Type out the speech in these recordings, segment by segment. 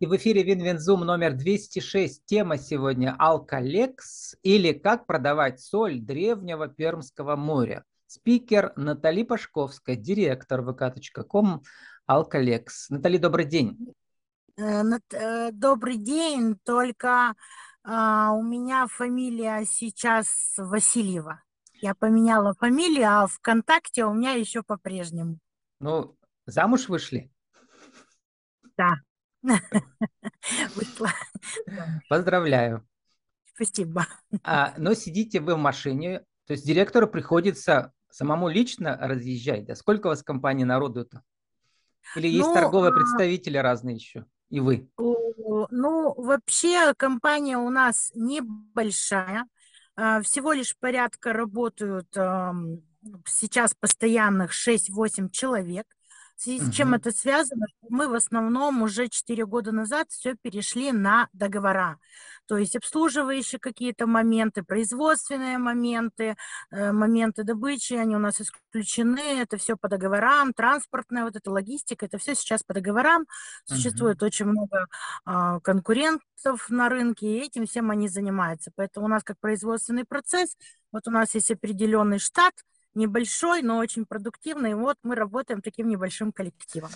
И в эфире Винвинзум номер 206. Тема сегодня «Алкалекс» или «Как продавать соль древнего Пермского моря». Спикер Натали Пашковская, директор vk.com «Алкалекс». Натали, добрый день. Э, э, добрый день, только а, у меня фамилия сейчас Васильева. Я поменяла фамилию, а ВКонтакте у меня еще по-прежнему. Ну, замуж вышли? Да. Вышла. Поздравляю. Спасибо. А, но сидите вы в машине, то есть директору приходится самому лично разъезжать. Да? Сколько у вас в компании народу-то? Или есть ну, торговые а... представители разные еще? И вы? Ну, вообще компания у нас небольшая. А, всего лишь порядка работают сейчас постоянных 6-8 человек. В связи с чем это связано? Мы в основном уже 4 года назад все перешли на договора. То есть обслуживающие какие-то моменты, производственные моменты, э, моменты добычи, они у нас исключены, это все по договорам, транспортная вот эта логистика, это все сейчас по договорам. Существует uh-huh. очень много а, конкурентов на рынке, и этим всем они занимаются. Поэтому у нас как производственный процесс, вот у нас есть определенный штат, небольшой, но очень продуктивный. Вот мы работаем таким небольшим коллективом.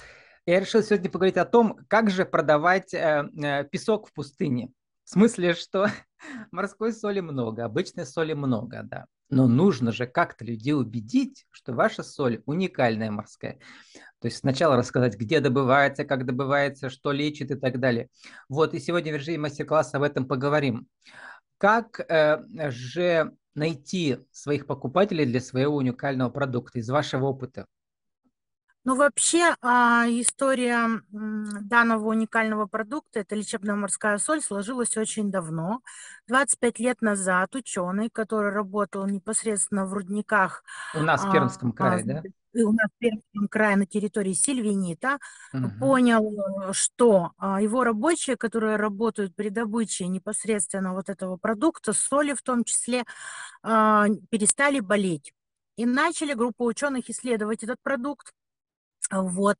Я решил сегодня поговорить о том, как же продавать э, э, песок в пустыне. В смысле, что морской соли много, обычной соли много, да. Но нужно же как-то людей убедить, что ваша соль уникальная морская. То есть сначала рассказать, где добывается, как добывается, что лечит и так далее. Вот, и сегодня в режиме мастер-класса об этом поговорим. Как э, же найти своих покупателей для своего уникального продукта из вашего опыта? Ну, вообще, а, история данного уникального продукта, это лечебная морская соль, сложилась очень давно. 25 лет назад ученый, который работал непосредственно в рудниках... У нас в Пермском а, крае, а, да? У нас в Пермском крае на территории Сильвинита, угу. понял, что а, его рабочие, которые работают при добыче непосредственно вот этого продукта, соли в том числе, а, перестали болеть. И начали группа ученых исследовать этот продукт, вот.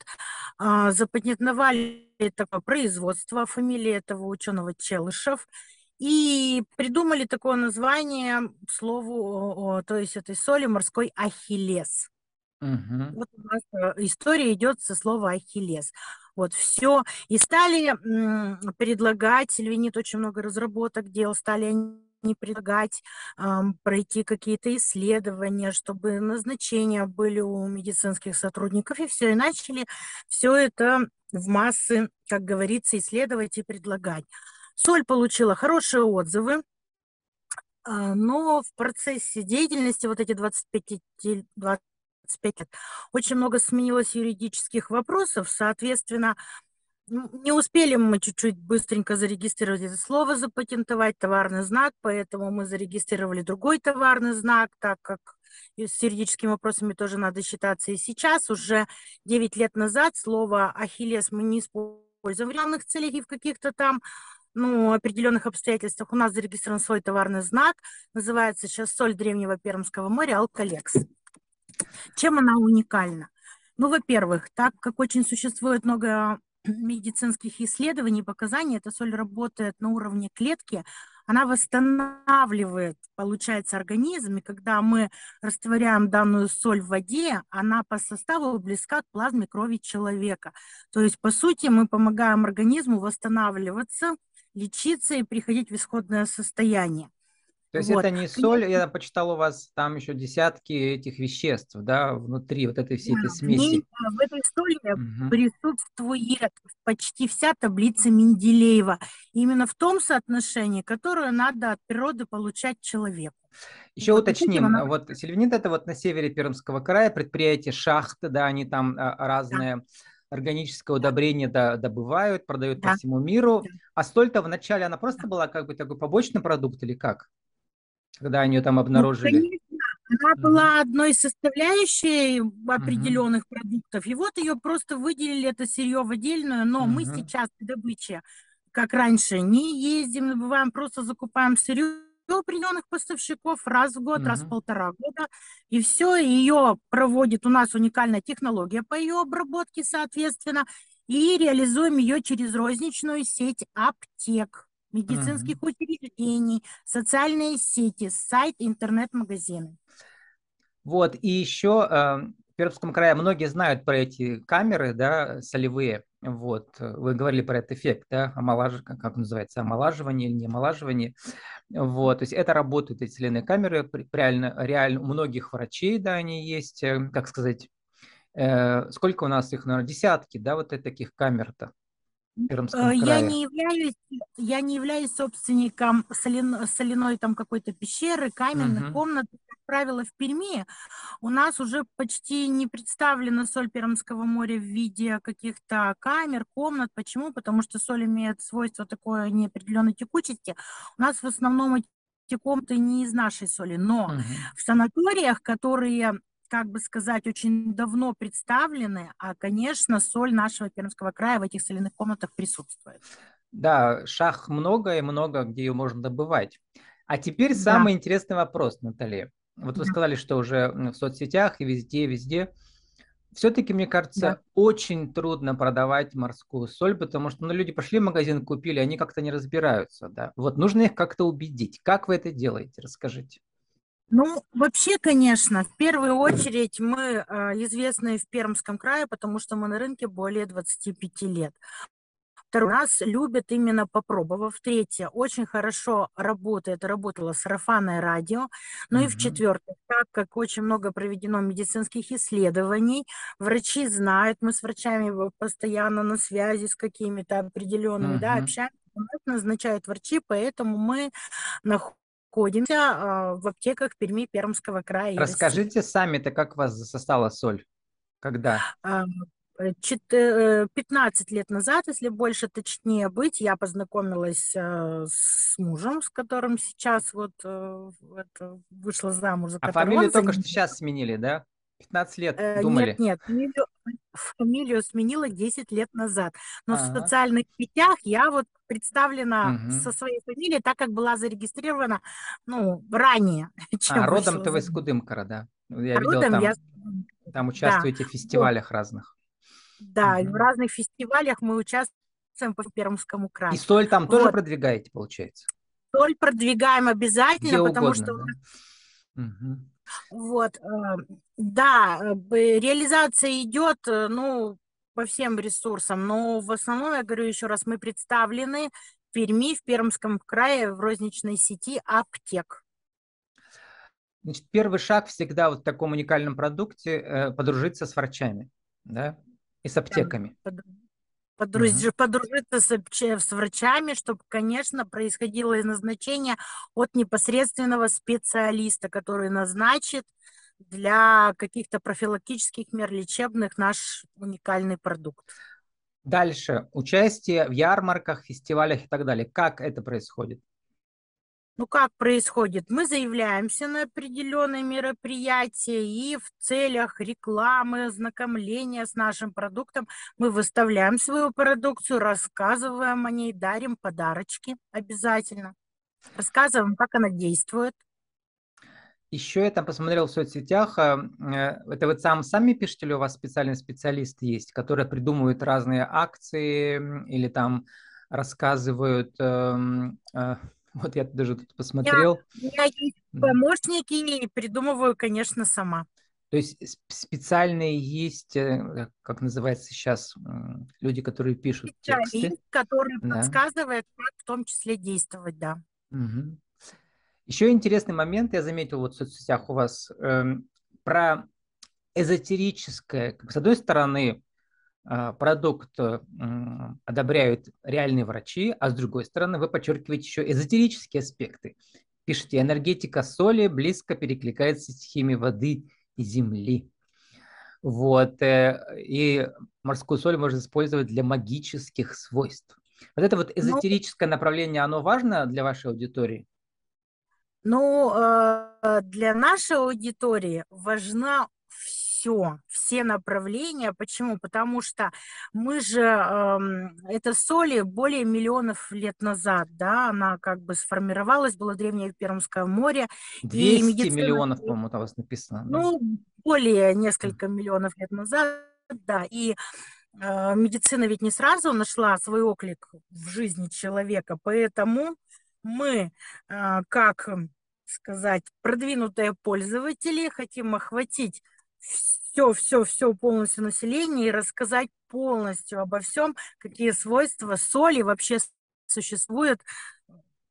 А, запатентовали такое производство, фамилия этого ученого Челышев, и придумали такое название слову, то есть этой соли морской ахиллес. Угу. Вот у нас э, история идет со слова ахиллес. Вот все. И стали предлагать, Сильвинит очень много разработок делал, стали они предлагать эм, пройти какие-то исследования, чтобы назначения были у медицинских сотрудников, и все, и начали все это в массы, как говорится, исследовать и предлагать. Соль получила хорошие отзывы, а, но в процессе деятельности вот эти 25, 25 лет очень много сменилось юридических вопросов, соответственно, не успели мы чуть-чуть быстренько зарегистрировать это слово, запатентовать товарный знак, поэтому мы зарегистрировали другой товарный знак, так как с юридическими вопросами тоже надо считаться. И сейчас, уже 9 лет назад, слово «ахиллес» мы не используем в реальных целях и в каких-то там ну, определенных обстоятельствах. У нас зарегистрирован свой товарный знак, называется сейчас «Соль древнего Пермского моря Алкалекс». Чем она уникальна? Ну, во-первых, так как очень существует много медицинских исследований, показаний, эта соль работает на уровне клетки, она восстанавливает, получается, организм, и когда мы растворяем данную соль в воде, она по составу близка к плазме крови человека. То есть, по сути, мы помогаем организму восстанавливаться, лечиться и приходить в исходное состояние. То есть вот. это не соль, я почитал у вас там еще десятки этих веществ, да, внутри вот этой всей да, этой смеси. В этой соли угу. присутствует почти вся таблица Менделеева. Именно в том соотношении, которое надо от природы получать человеку. Еще вот уточним, она... вот Сильвинит это вот на севере Пермского края, предприятие шахты, да, они там а, разные... Да органическое удобрение да, добывают, продают да. по всему миру. Да. А соль-то вначале она просто была как бы такой побочный продукт или как? Когда они там ну, обнаружили? Ну, конечно, она была одной из составляющей определенных mm продуктов. И вот ее просто выделили, это сырье в отдельную, но mm мы сейчас при добыче, как раньше, не ездим, добываем, просто закупаем сырье у определенных поставщиков раз в год, mm раз в полтора года, и все, ее проводит, у нас уникальная технология по ее обработке, соответственно, и реализуем ее через розничную сеть аптек, медицинских угу. учреждений, социальные сети, сайт, интернет-магазины. Вот, и еще э, в Пермском крае многие знают про эти камеры, да, солевые. Вот, вы говорили про этот эффект, да, омолаж... как называется, омолаживание или не омолаживание. Вот, то есть это работают эти соляные камеры, реально, реально у многих врачей, да, они есть, э, как сказать, э, сколько у нас их, наверное, десятки, да, вот таких камер-то. Пермском э, Я не являюсь, я не являюсь собственником солен, соляной там какой-то пещеры, каменных угу. комнат. Как правило, в Перми у нас уже почти не представлена соль Пермского моря в виде каких-то камер, комнат. Почему? Потому что соль имеет свойство такой неопределенной текучести. У нас в основном эти комнаты не из нашей соли, но угу. в санаториях, которые как бы сказать, очень давно представлены, а, конечно, соль нашего Пермского края в этих соляных комнатах присутствует. Да, шах много и много, где ее можно добывать. А теперь да. самый интересный вопрос, Наталья. Вот вы да. сказали, что уже в соцсетях и везде, везде. Все-таки, мне кажется, да. очень трудно продавать морскую соль, потому что ну, люди пошли в магазин, купили, они как-то не разбираются. Да? Вот нужно их как-то убедить. Как вы это делаете? Расскажите. Ну, вообще, конечно, в первую очередь мы э, известны в Пермском крае, потому что мы на рынке более 25 лет. Второй раз любят именно попробовав. Третье, очень хорошо работает, работало сарафанное радио. Ну mm-hmm. и в-четвертых, так как очень много проведено медицинских исследований, врачи знают, мы с врачами постоянно на связи с какими-то определенными, mm-hmm. да, общаемся, назначают врачи, поэтому мы находим находимся а, в аптеках Перми, Пермского края. Расскажите сами-то, как вас засосала соль? Когда? 15 э, э, лет назад, если больше точнее быть, я познакомилась э, с мужем, с которым сейчас вот вышла замуж. А фамилию только что сейчас сменили, да? 15 лет думали? Нет, нет, фамилию, фамилию сменила 10 лет назад. Но ага. в социальных сетях я вот представлена угу. со своей фамилией, так как была зарегистрирована, ну, ранее. Чем а, родом ты из Кудымкара, да? Я а видел там, я... там участвуете да. в фестивалях вот. разных. Да, угу. в разных фестивалях мы участвуем по Пермскому краю. И соль там вот. тоже продвигаете, получается? Соль продвигаем обязательно, Где потому угодно, что... Да? Угу. Вот, э, да, э, реализация идет, э, ну, по всем ресурсам, но в основном, я говорю еще раз, мы представлены в Перми, в Пермском крае, в розничной сети аптек. Значит, первый шаг всегда вот в таком уникальном продукте э, подружиться с врачами, да, и с аптеками. Да, подруж... угу. Подружиться с, с врачами, чтобы, конечно, происходило назначение от непосредственного специалиста, который назначит для каких-то профилактических мер лечебных наш уникальный продукт. Дальше. Участие в ярмарках, фестивалях и так далее. Как это происходит? Ну, как происходит? Мы заявляемся на определенные мероприятия и в целях рекламы, ознакомления с нашим продуктом мы выставляем свою продукцию, рассказываем о ней, дарим подарочки обязательно. Рассказываем, как она действует. Еще я там посмотрел в соцсетях, а, э, это вы сам, сами пишете или у вас специальный специалист есть, которые придумывают разные акции или там рассказывают, эм, э, вот я даже тут посмотрел. Я, у меня есть помощники и придумываю, конечно, сама. То есть специальные есть, э, как называется сейчас, люди, которые пишут Специалист, тексты. который да. подсказывает, как в том числе действовать, да. Угу. Еще интересный момент, я заметил вот в соцсетях у вас, э, про эзотерическое. С одной стороны, э, продукт э, одобряют реальные врачи, а с другой стороны, вы подчеркиваете еще эзотерические аспекты. Пишите, энергетика соли близко перекликается с химией воды и земли. Вот, э, и морскую соль можно использовать для магических свойств. Вот это вот ну эзотерическое направление, оно важно для вашей аудитории? Ну, э, для нашей аудитории важна все, все направления. Почему? Потому что мы же, эм, это соли более миллионов лет назад, да, она как бы сформировалась, было древнее Пермское море. 200 медицина... миллионов, по-моему, у вас написано. Ну, более несколько миллионов лет назад, да, и э, медицина ведь не сразу нашла свой оклик в жизни человека, поэтому мы, э, как сказать, продвинутые пользователи, хотим охватить все, все, все полностью население и рассказать полностью обо всем, какие свойства соли вообще существуют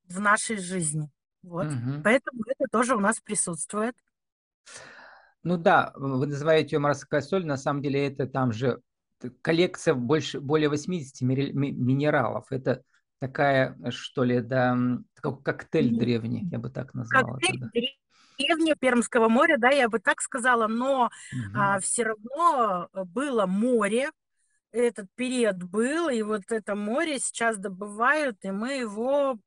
в нашей жизни. Вот. Угу. Поэтому это тоже у нас присутствует. Ну да, вы называете ее морская соль, на самом деле это там же коллекция больше, более 80 минералов. Это такая, что ли, да, как коктейль древний, я бы так назвала. Коктейль деревня Пермского моря, да, я бы так сказала, но угу. а, все равно было море, этот период был, и вот это море сейчас добывают, и мы его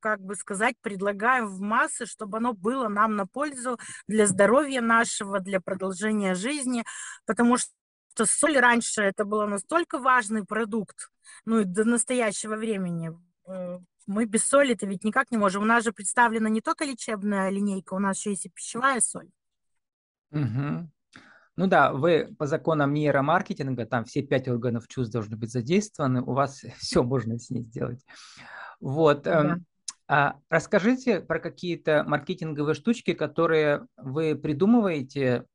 как бы сказать, предлагаем в массы, чтобы оно было нам на пользу для здоровья нашего, для продолжения жизни, потому что соль раньше это был настолько важный продукт, ну и до настоящего времени э, мы без соли-то ведь никак не можем. У нас же представлена не только лечебная линейка, у нас еще есть и пищевая соль. Угу. Ну да, вы по законам нейромаркетинга, там все пять органов чувств должны быть задействованы, у вас все можно с ней сделать. Вот. Да. Эм, а расскажите про какие-то маркетинговые штучки, которые вы придумываете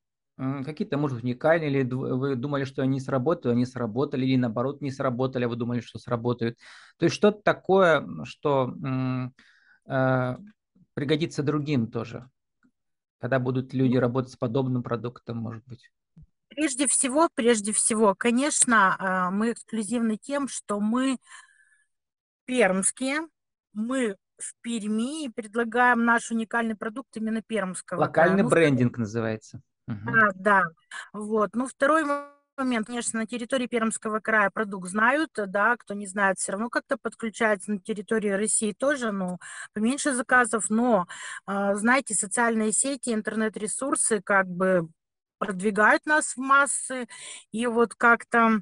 какие-то, может, уникальные, или вы думали, что они сработают, они сработали, или наоборот не сработали, а вы думали, что сработают. То есть что-то такое, что э, пригодится другим тоже, когда будут люди ну работать с подобным продуктом, может быть. Прежде всего, прежде всего, конечно, а, мы эксклюзивны тем, что мы пермские, мы в Перми и предлагаем наш уникальный продукт именно пермского. Локальный да. брендинг ну, называется. Да, да. Вот. Ну, второй момент, конечно, на территории Пермского края продукт знают, да, кто не знает, все равно как-то подключается на территории России тоже, ну, поменьше заказов, но, а, знаете, социальные сети, интернет-ресурсы как бы продвигают нас в массы, и вот как-то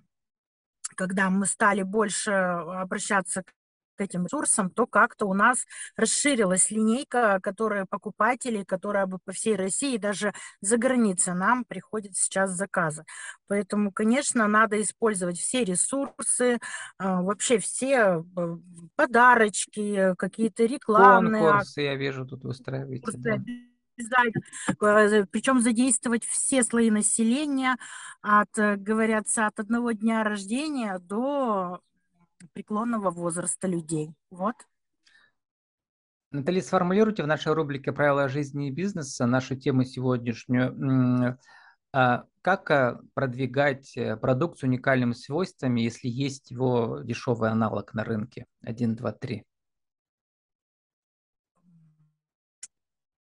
когда мы стали больше обращаться к к этим ресурсам, то как-то у нас расширилась линейка, которая покупателей, которая бы по всей России, даже за границей нам приходит сейчас заказы. Поэтому, конечно, надо использовать все ресурсы, а, вообще все э, подарочки, какие-то рекламные. Конкурсы, я вижу, тут устраиваете. Да э, причем задействовать все слои населения, от, э, говорятся, от одного дня рождения до преклонного возраста людей. Вот. Наталья, сформулируйте в нашей рубрике «Правила жизни и бизнеса» нашу тему сегодняшнюю. А как э, продвигать э, продукт с уникальными свойствами, если есть его дешевый аналог на рынке? Один, два, три.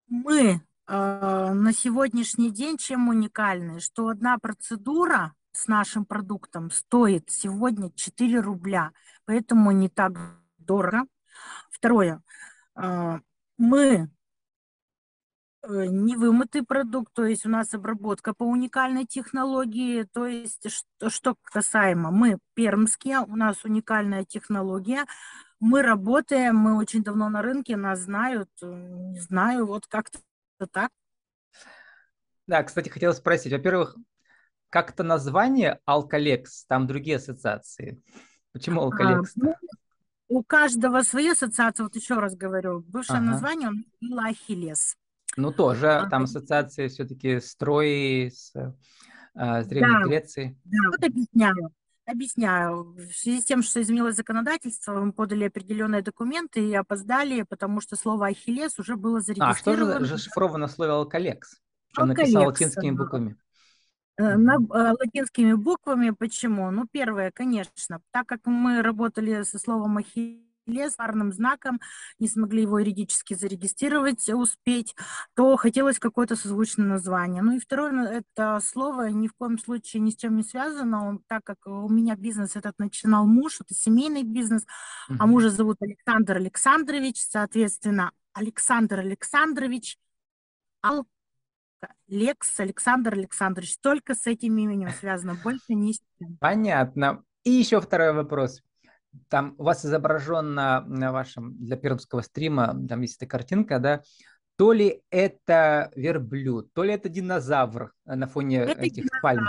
Мы э, на сегодняшний день чем уникальны? Что одна процедура с нашим продуктом стоит сегодня 4 рубля, поэтому не так дорого. Второе, а, мы э, не вымытый продукт, то есть у нас обработка по уникальной технологии, то есть что, что касаемо, мы пермские, у нас уникальная технология, мы работаем, мы очень давно на рынке, нас знают, э, не знаю, вот как-то так. Да, кстати, хотела спросить, во-первых, как-то название Алкалекс, там другие ассоциации. Почему Алкалекс? А, ну, у каждого свои ассоциации, вот еще раз говорю, бывшее ага. название было Ахиллес. Ну, тоже, а, там ассоциации все-таки строи с, а, с Древней да, Грецией. Да, вот объясняю. Объясняю. В связи с тем, что изменилось законодательство, мы подали определенные документы и опоздали, потому что слово «Ахиллес» уже было зарегистрировано. А что же зашифровано в слове «Алкалекс»? Что написал латинскими буквами? Э, на, э, латинскими буквами. Почему? Ну, первое, конечно, так как мы работали со словом Ахиллес, парным знаком, не смогли его юридически зарегистрировать, успеть, то хотелось какое-то созвучное название. Ну и второе, ну, это слово ни в коем случае ни с чем не связано, так как у меня бизнес этот начинал муж, это семейный бизнес, uh-huh. а мужа зовут Александр Александрович, соответственно, Александр Александрович Ал Лекс Александр Александрович. Только с этим именем связано, больше не с тем. Понятно. И еще второй вопрос. Там у вас изображен на, на вашем для пермского стрима, там есть эта картинка, да, то ли это верблюд, то ли это динозавр на фоне это этих пальм.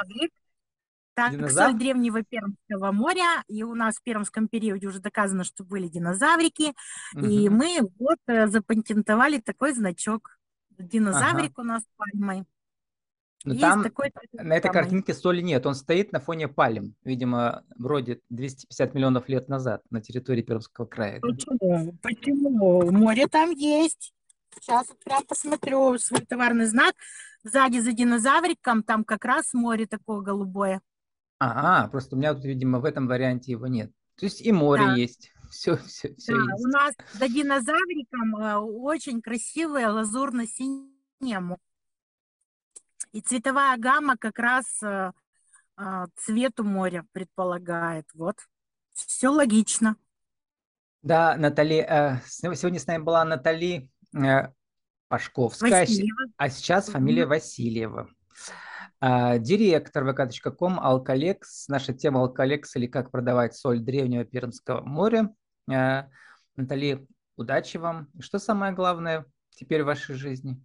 Так, Динозавр? соль древнего Пермского моря, и у нас в пермском периоде уже доказано, что были динозаврики, и Мгм. мы вот э, запатентовали такой значок. Ага. Динозаврик у нас с пальмой. Но Есть там такой на этой самый. картинке соли нет. Он стоит на фоне пальм. Видимо, вроде 250 миллионов лет назад на территории Пермского края. Почему? Почему? Море там есть. Сейчас вот прям посмотрю свой товарный знак. Сзади за динозавриком там как раз море такое голубое. Ага, просто у меня тут, видимо, в этом варианте его нет. То есть и море Да. есть. Все, все, все Да, у есть. нас за динозавриком э, очень красивое лазурно-синее море. И цветовая гамма как раз э, э, цвету моря предполагает. Вот. Все логично. Да, Натали, э, сегодня с нами была Натали Пашковская, а Васильева. а сейчас фамилия Васильева. А, Директор vk.com Алколекс. Наша тема Алколекс или как продавать соль древнего Пермского моря. Э, Натали, удачи вам. И что самое главное теперь в вашей жизни?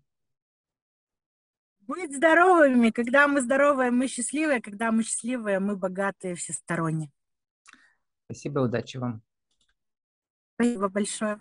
Быть здоровыми. Когда мы здоровые, мы счастливые. Когда мы счастливые, мы богатые всесторонне. Спасибо, удачи вам. Спасибо большое.